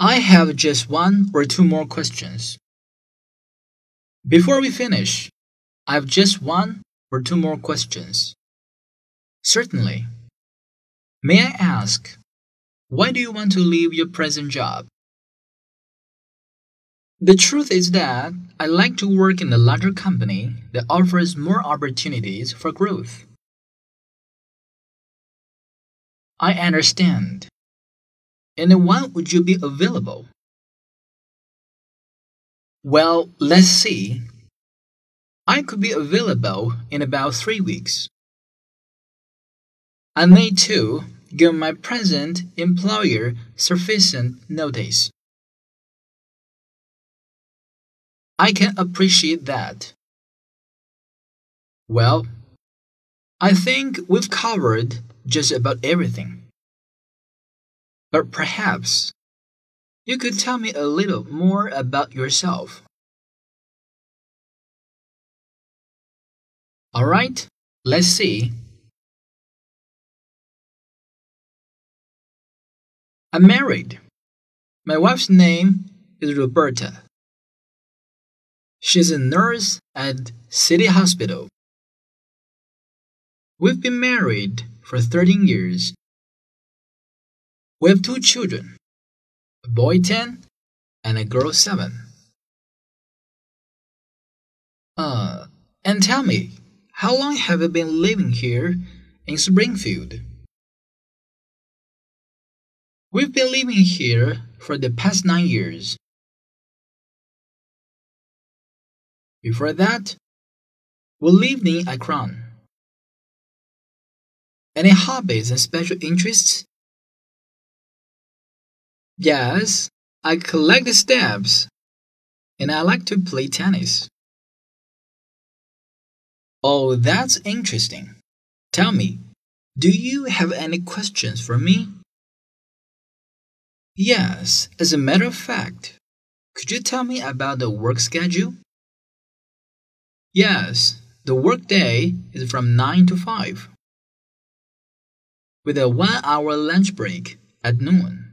I have just one or two more questions. Before we finish, I have just one or two more questions. Certainly. May I ask, why do you want to leave your present job? The truth is that I like to work in a larger company that offers more opportunities for growth. I understand. And when would you be available? Well, let's see. I could be available in about three weeks. I need to give my present employer sufficient notice. I can appreciate that. Well, I think we've covered just about everything. But perhaps you could tell me a little more about yourself. All right, let's see. I'm married. My wife's name is Roberta. She's a nurse at City Hospital. We've been married for 13 years. We have two children a boy 10 and a girl 7. Uh, and tell me, how long have you been living here in Springfield? We've been living here for the past nine years. Before that, we lived in Akron. Any hobbies and special interests? Yes, I collect stamps and I like to play tennis. Oh, that's interesting. Tell me, do you have any questions for me? Yes, as a matter of fact, could you tell me about the work schedule? Yes, the workday is from 9 to 5, with a one hour lunch break at noon.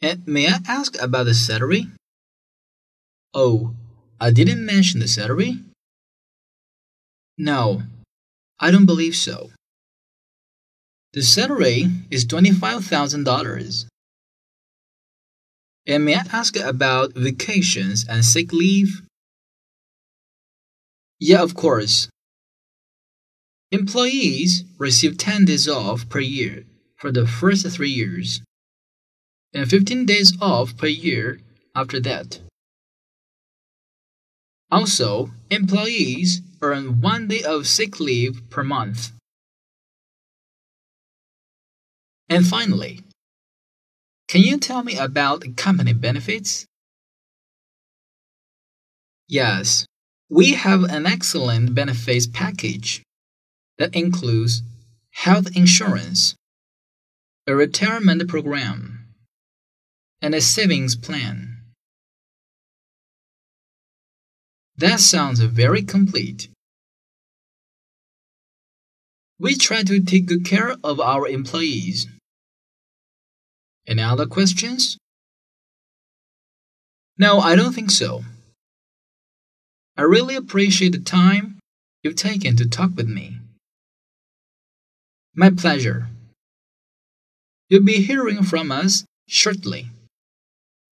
And may I ask about the salary? Oh, I didn't mention the salary? No, I don't believe so. The salary is $25,000. And may I ask about vacations and sick leave? Yeah, of course. Employees receive 10 days off per year for the first three years, and 15 days off per year after that. Also, employees earn one day of sick leave per month. And finally, can you tell me about company benefits? Yes, we have an excellent benefits package that includes health insurance, a retirement program, and a savings plan. That sounds very complete. We try to take good care of our employees. Any other questions? No, I don't think so. I really appreciate the time you've taken to talk with me. My pleasure. You'll be hearing from us shortly.